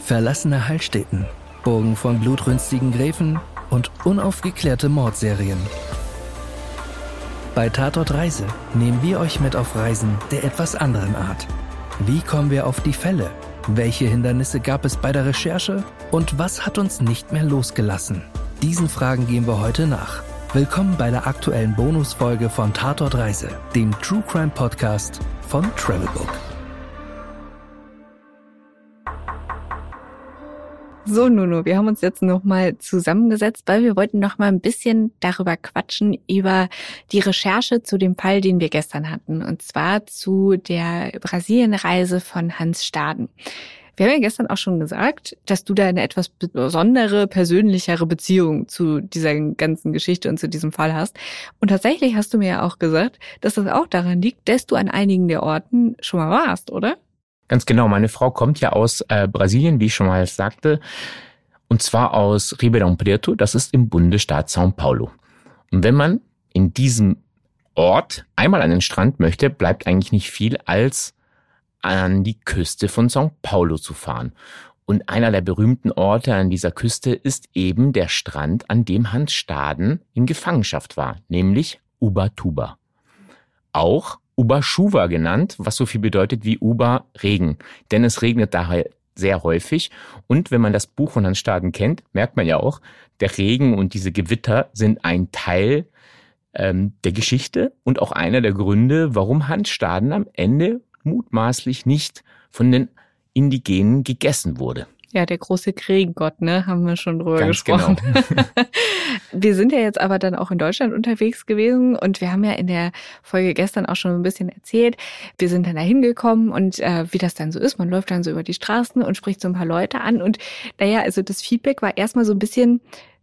verlassene Heilstätten, Burgen von blutrünstigen Gräfen und unaufgeklärte Mordserien. Bei Tatort Reise nehmen wir euch mit auf Reisen der etwas anderen Art. Wie kommen wir auf die Fälle? Welche Hindernisse gab es bei der Recherche? Und was hat uns nicht mehr losgelassen? Diesen Fragen gehen wir heute nach. Willkommen bei der aktuellen Bonusfolge von Tatort Reise, dem True Crime Podcast von Travelbook. So, Nuno, wir haben uns jetzt nochmal zusammengesetzt, weil wir wollten noch mal ein bisschen darüber quatschen, über die Recherche zu dem Fall, den wir gestern hatten. Und zwar zu der Brasilienreise von Hans Staden. Wir haben ja gestern auch schon gesagt, dass du da eine etwas besondere, persönlichere Beziehung zu dieser ganzen Geschichte und zu diesem Fall hast. Und tatsächlich hast du mir ja auch gesagt, dass das auch daran liegt, dass du an einigen der Orten schon mal warst, oder? Ganz genau. Meine Frau kommt ja aus äh, Brasilien, wie ich schon mal sagte. Und zwar aus Ribeirão Preto. Das ist im Bundesstaat São Paulo. Und wenn man in diesem Ort einmal an den Strand möchte, bleibt eigentlich nicht viel, als an die Küste von São Paulo zu fahren. Und einer der berühmten Orte an dieser Küste ist eben der Strand, an dem Hans Staden in Gefangenschaft war, nämlich Ubatuba. Auch Ubaschuva genannt, was so viel bedeutet wie Uba Regen. Denn es regnet daher sehr häufig. Und wenn man das Buch von Hans Staden kennt, merkt man ja auch, der Regen und diese Gewitter sind ein Teil ähm, der Geschichte und auch einer der Gründe, warum Hans Staden am Ende mutmaßlich nicht von den Indigenen gegessen wurde. Ja, der große Kriegengott, ne, haben wir schon drüber Ganz gesprochen. Genau. wir sind ja jetzt aber dann auch in Deutschland unterwegs gewesen und wir haben ja in der Folge gestern auch schon ein bisschen erzählt. Wir sind dann da hingekommen und äh, wie das dann so ist, man läuft dann so über die Straßen und spricht so ein paar Leute an und naja, also das Feedback war erstmal so ein bisschen,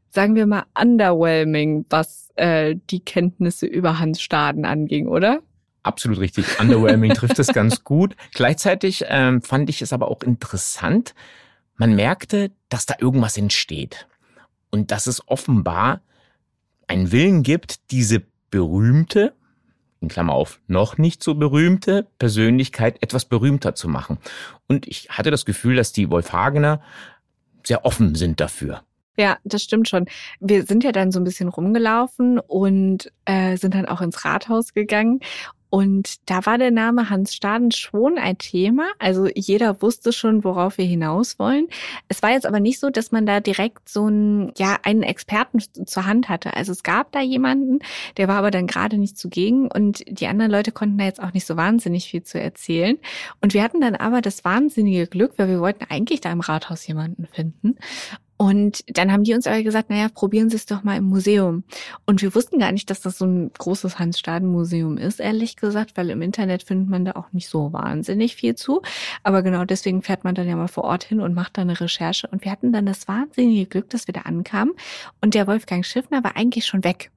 sagen wir mal, underwhelming, was äh, die Kenntnisse über Hans Staden anging, oder? Absolut richtig. Underwhelming trifft es ganz gut. Gleichzeitig ähm, fand ich es aber auch interessant, man merkte, dass da irgendwas entsteht und dass es offenbar einen Willen gibt, diese berühmte, in Klammer auf, noch nicht so berühmte Persönlichkeit etwas berühmter zu machen. Und ich hatte das Gefühl, dass die Wolfhagener sehr offen sind dafür. Ja, das stimmt schon. Wir sind ja dann so ein bisschen rumgelaufen und äh, sind dann auch ins Rathaus gegangen. Und da war der Name Hans Staden schon ein Thema. Also jeder wusste schon, worauf wir hinaus wollen. Es war jetzt aber nicht so, dass man da direkt so einen, ja, einen Experten zur Hand hatte. Also es gab da jemanden, der war aber dann gerade nicht zugegen und die anderen Leute konnten da jetzt auch nicht so wahnsinnig viel zu erzählen. Und wir hatten dann aber das wahnsinnige Glück, weil wir wollten eigentlich da im Rathaus jemanden finden. Und dann haben die uns aber gesagt, naja, probieren Sie es doch mal im Museum. Und wir wussten gar nicht, dass das so ein großes Hans-Staden-Museum ist, ehrlich gesagt, weil im Internet findet man da auch nicht so wahnsinnig viel zu. Aber genau deswegen fährt man dann ja mal vor Ort hin und macht da eine Recherche. Und wir hatten dann das wahnsinnige Glück, dass wir da ankamen. Und der Wolfgang Schiffner war eigentlich schon weg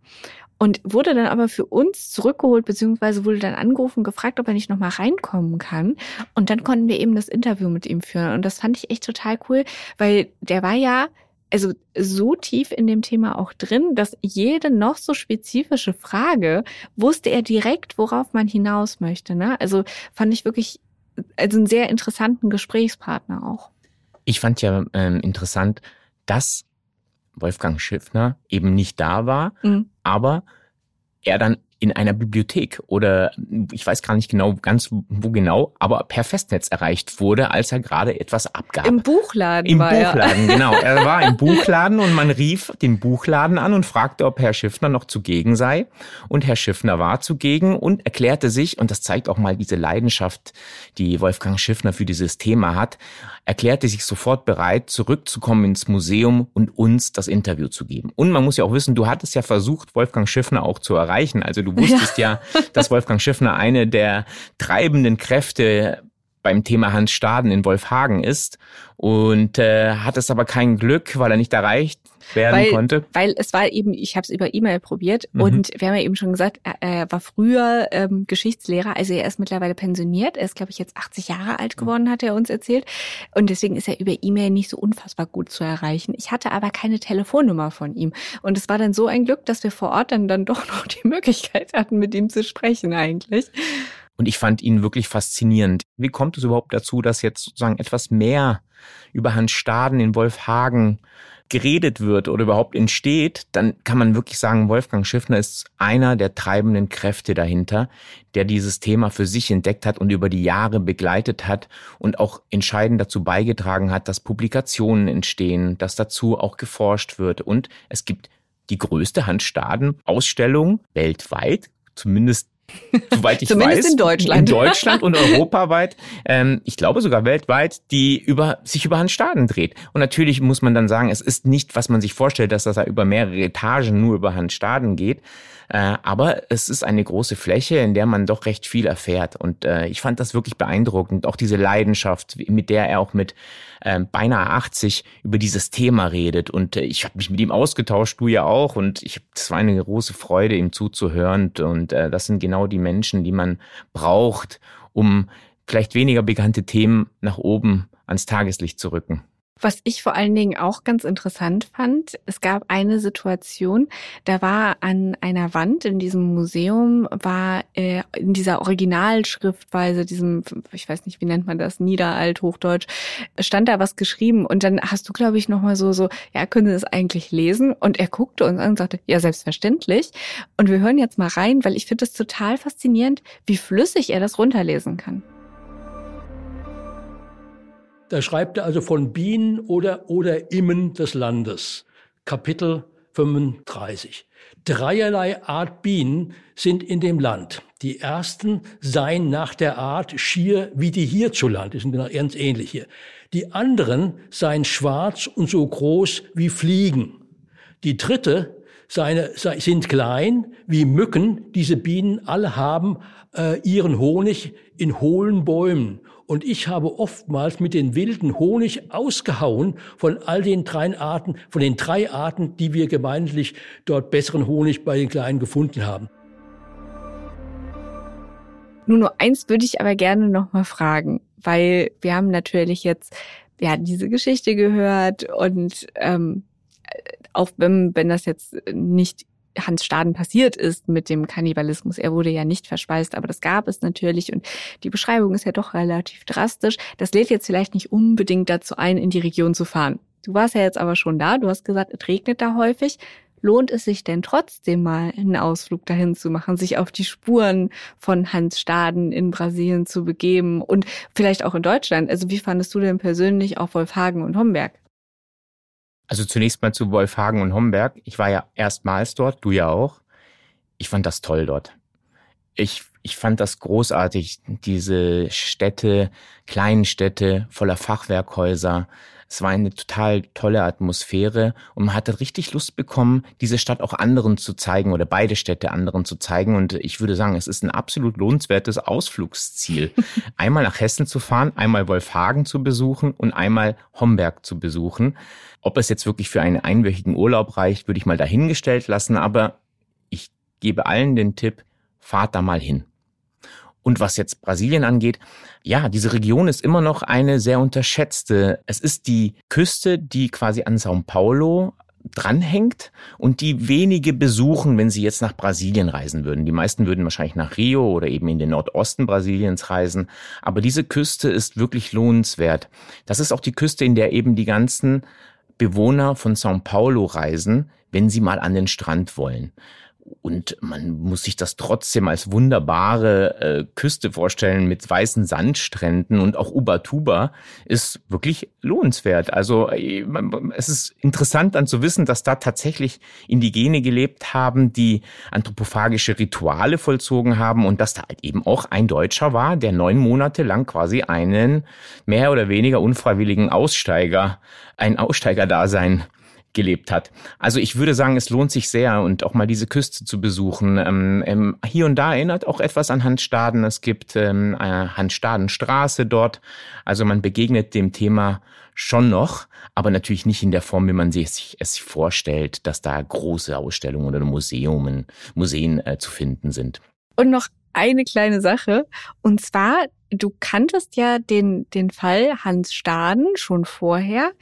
und wurde dann aber für uns zurückgeholt, beziehungsweise wurde dann angerufen, gefragt, ob er nicht nochmal reinkommen kann. Und dann konnten wir eben das Interview mit ihm führen. Und das fand ich echt total cool, weil der war ja also so tief in dem Thema auch drin, dass jede noch so spezifische Frage wusste er direkt, worauf man hinaus möchte. Ne? Also fand ich wirklich also einen sehr interessanten Gesprächspartner auch. Ich fand ja ähm, interessant, dass Wolfgang Schiffner eben nicht da war, mhm. aber er dann in einer Bibliothek oder ich weiß gar nicht genau ganz wo genau, aber per Festnetz erreicht wurde, als er gerade etwas abgab. Im Buchladen Im war Buchladen, er. genau. Er war im Buchladen und man rief den Buchladen an und fragte, ob Herr Schiffner noch zugegen sei. Und Herr Schiffner war zugegen und erklärte sich, und das zeigt auch mal diese Leidenschaft, die Wolfgang Schiffner für dieses Thema hat, erklärte sich sofort bereit, zurückzukommen ins Museum und uns das Interview zu geben. Und man muss ja auch wissen, du hattest ja versucht, Wolfgang Schiffner auch zu erreichen. Also du wusstest ja, ja dass Wolfgang Schiffner eine der treibenden Kräfte beim Thema Hans Staden in Wolfhagen ist und äh, hat es aber kein Glück, weil er nicht erreicht werden weil, konnte? Weil es war eben, ich habe es über E-Mail probiert mhm. und wir haben ja eben schon gesagt, er, war früher ähm, Geschichtslehrer, also er ist mittlerweile pensioniert. Er ist, glaube ich, jetzt 80 Jahre alt geworden, hat er uns erzählt. Und deswegen ist er über E-Mail nicht so unfassbar gut zu erreichen. Ich hatte aber keine Telefonnummer von ihm. Und es war dann so ein Glück, dass wir vor Ort dann, dann doch noch die Möglichkeit hatten, mit ihm zu sprechen eigentlich. Und ich fand ihn wirklich faszinierend. Wie kommt es überhaupt dazu, dass jetzt sozusagen etwas mehr über Hans Staden in Wolfhagen geredet wird oder überhaupt entsteht, dann kann man wirklich sagen, Wolfgang Schiffner ist einer der treibenden Kräfte dahinter, der dieses Thema für sich entdeckt hat und über die Jahre begleitet hat und auch entscheidend dazu beigetragen hat, dass Publikationen entstehen, dass dazu auch geforscht wird. Und es gibt die größte Hans Staden Ausstellung weltweit, zumindest soweit ich Zumindest weiß, in Deutschland. in Deutschland und europaweit, ähm, ich glaube sogar weltweit, die über sich über Hans Staden dreht. Und natürlich muss man dann sagen, es ist nicht, was man sich vorstellt, dass das da über mehrere Etagen nur über Hans Staden geht, äh, aber es ist eine große Fläche, in der man doch recht viel erfährt. Und äh, ich fand das wirklich beeindruckend. Auch diese Leidenschaft, mit der er auch mit äh, beinahe 80 über dieses Thema redet. Und äh, ich habe mich mit ihm ausgetauscht, du ja auch. Und ich, das war eine große Freude, ihm zuzuhören. Und äh, das sind genau die Menschen, die man braucht, um vielleicht weniger bekannte Themen nach oben ans Tageslicht zu rücken. Was ich vor allen Dingen auch ganz interessant fand, es gab eine Situation, da war an einer Wand in diesem Museum, war äh, in dieser Originalschriftweise, diesem, ich weiß nicht, wie nennt man das, Niederalt, Hochdeutsch, stand da was geschrieben und dann hast du, glaube ich, nochmal so, so, ja, können Sie das eigentlich lesen? Und er guckte uns an und sagte, ja, selbstverständlich. Und wir hören jetzt mal rein, weil ich finde es total faszinierend, wie flüssig er das runterlesen kann. Da schreibt er also von Bienen oder, oder Immen des Landes. Kapitel 35. Dreierlei Art Bienen sind in dem Land. Die ersten seien nach der Art schier wie die hierzuland, die sind ganz ähnlich hier. Die anderen seien schwarz und so groß wie Fliegen. Die dritte seine, sind klein wie Mücken. Diese Bienen alle haben äh, ihren Honig in hohlen Bäumen und ich habe oftmals mit den wilden Honig ausgehauen von all den drei Arten, von den drei Arten, die wir gemeinlich dort besseren Honig bei den Kleinen gefunden haben. Nun, nur eins würde ich aber gerne noch mal fragen, weil wir haben natürlich jetzt ja diese Geschichte gehört und ähm, auch wenn, wenn das jetzt nicht Hans Staden passiert ist mit dem Kannibalismus. Er wurde ja nicht verspeist, aber das gab es natürlich und die Beschreibung ist ja doch relativ drastisch. Das lädt jetzt vielleicht nicht unbedingt dazu ein, in die Region zu fahren. Du warst ja jetzt aber schon da, du hast gesagt, es regnet da häufig. Lohnt es sich denn trotzdem mal einen Ausflug dahin zu machen, sich auf die Spuren von Hans Staden in Brasilien zu begeben und vielleicht auch in Deutschland? Also wie fandest du denn persönlich auch Wolfhagen und Homberg? Also zunächst mal zu Wolfhagen und Homberg. Ich war ja erstmals dort, du ja auch. Ich fand das toll dort. Ich, ich fand das großartig, diese Städte, kleinen Städte voller Fachwerkhäuser, es war eine total tolle Atmosphäre und man hatte richtig Lust bekommen, diese Stadt auch anderen zu zeigen oder beide Städte anderen zu zeigen. Und ich würde sagen, es ist ein absolut lohnenswertes Ausflugsziel, einmal nach Hessen zu fahren, einmal Wolfhagen zu besuchen und einmal Homberg zu besuchen. Ob es jetzt wirklich für einen einwöchigen Urlaub reicht, würde ich mal dahingestellt lassen, aber ich gebe allen den Tipp, fahrt da mal hin. Und was jetzt Brasilien angeht, ja, diese Region ist immer noch eine sehr unterschätzte. Es ist die Küste, die quasi an Sao Paulo dranhängt und die wenige besuchen, wenn sie jetzt nach Brasilien reisen würden. Die meisten würden wahrscheinlich nach Rio oder eben in den Nordosten Brasiliens reisen. Aber diese Küste ist wirklich lohnenswert. Das ist auch die Küste, in der eben die ganzen Bewohner von Sao Paulo reisen, wenn sie mal an den Strand wollen. Und man muss sich das trotzdem als wunderbare äh, Küste vorstellen mit weißen Sandstränden und auch Ubatuba ist wirklich lohnenswert. Also äh, es ist interessant dann zu wissen, dass da tatsächlich Indigene gelebt haben, die anthropophagische Rituale vollzogen haben und dass da halt eben auch ein Deutscher war, der neun Monate lang quasi einen mehr oder weniger unfreiwilligen Aussteiger, ein Aussteigerdasein gelebt hat. Also ich würde sagen, es lohnt sich sehr und auch mal diese Küste zu besuchen. Ähm, ähm, hier und da erinnert auch etwas an Handstaden. Es gibt ähm, eine Handstadenstraße dort. Also man begegnet dem Thema schon noch, aber natürlich nicht in der Form, wie man sich es vorstellt, dass da große Ausstellungen oder Museen, Museen äh, zu finden sind. Und noch eine kleine Sache. Und zwar, du kanntest ja den, den Fall Hans Staden schon vorher.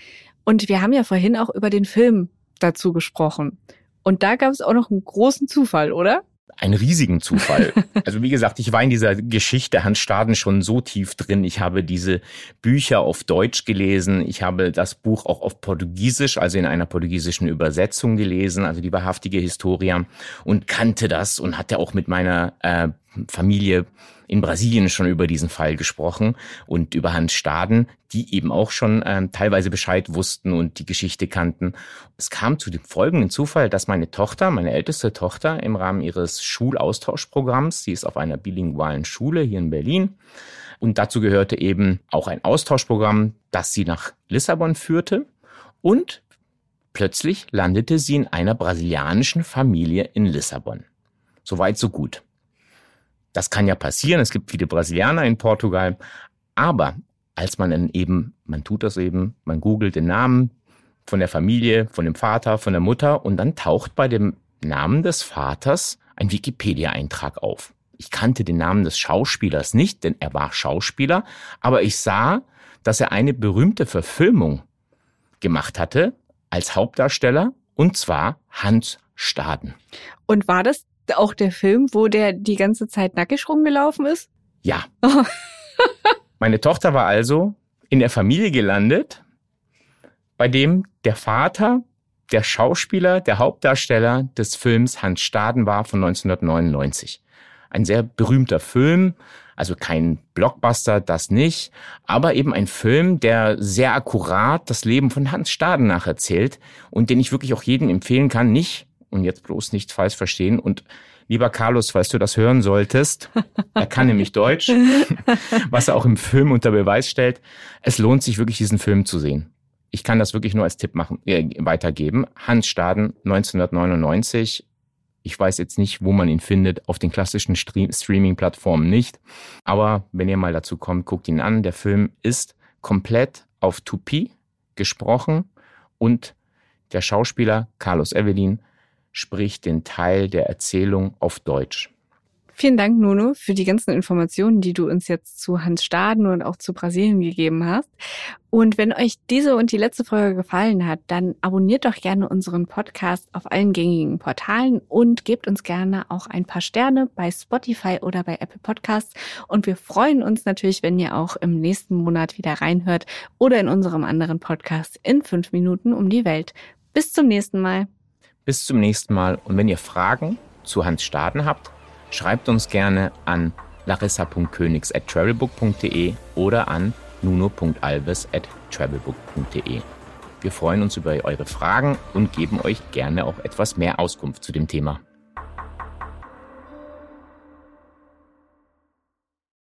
Und wir haben ja vorhin auch über den Film dazu gesprochen. Und da gab es auch noch einen großen Zufall, oder? einen riesigen Zufall. Also wie gesagt, ich war in dieser Geschichte Hans Staden schon so tief drin. Ich habe diese Bücher auf Deutsch gelesen. Ich habe das Buch auch auf Portugiesisch, also in einer portugiesischen Übersetzung gelesen, also die wahrhaftige Historia und kannte das und hatte auch mit meiner äh, Familie in Brasilien schon über diesen Fall gesprochen und über Hans Staden, die eben auch schon ähm, teilweise Bescheid wussten und die Geschichte kannten. Es kam zu dem folgenden Zufall, dass meine Tochter, meine älteste Tochter, im Rahmen ihres Schulaustauschprogramms, sie ist auf einer bilingualen Schule hier in Berlin, und dazu gehörte eben auch ein Austauschprogramm, das sie nach Lissabon führte. Und plötzlich landete sie in einer brasilianischen Familie in Lissabon. Soweit, so gut. Das kann ja passieren. Es gibt viele Brasilianer in Portugal. Aber als man dann eben, man tut das eben, man googelt den Namen von der Familie, von dem Vater, von der Mutter und dann taucht bei dem Namen des Vaters ein Wikipedia-Eintrag auf. Ich kannte den Namen des Schauspielers nicht, denn er war Schauspieler, aber ich sah, dass er eine berühmte Verfilmung gemacht hatte als Hauptdarsteller und zwar Hans Staden. Und war das auch der Film, wo der die ganze Zeit nackig rumgelaufen ist? Ja. Meine Tochter war also in der Familie gelandet, bei dem der Vater der Schauspieler, der Hauptdarsteller des Films Hans Staden war von 1999. Ein sehr berühmter Film, also kein Blockbuster, das nicht, aber eben ein Film, der sehr akkurat das Leben von Hans Staden nacherzählt und den ich wirklich auch jedem empfehlen kann, nicht und jetzt bloß nicht falsch verstehen. Und lieber Carlos, falls du das hören solltest, er kann nämlich Deutsch, was er auch im Film unter Beweis stellt. Es lohnt sich wirklich, diesen Film zu sehen. Ich kann das wirklich nur als Tipp machen, äh, weitergeben. Hans Staden, 1999. Ich weiß jetzt nicht, wo man ihn findet, auf den klassischen Streaming-Plattformen nicht. Aber wenn ihr mal dazu kommt, guckt ihn an. Der Film ist komplett auf Tupi gesprochen und der Schauspieler Carlos Evelyn spricht den Teil der Erzählung auf Deutsch. Vielen Dank, Nuno, für die ganzen Informationen, die du uns jetzt zu Hans Staden und auch zu Brasilien gegeben hast. Und wenn euch diese und die letzte Folge gefallen hat, dann abonniert doch gerne unseren Podcast auf allen gängigen Portalen und gebt uns gerne auch ein paar Sterne bei Spotify oder bei Apple Podcasts. Und wir freuen uns natürlich, wenn ihr auch im nächsten Monat wieder reinhört oder in unserem anderen Podcast in fünf Minuten um die Welt. Bis zum nächsten Mal. Bis zum nächsten Mal und wenn ihr Fragen zu Hans Staden habt, schreibt uns gerne an larissa.königs at travelbook.de oder an nuno.alves at travelbook.de. Wir freuen uns über eure Fragen und geben euch gerne auch etwas mehr Auskunft zu dem Thema.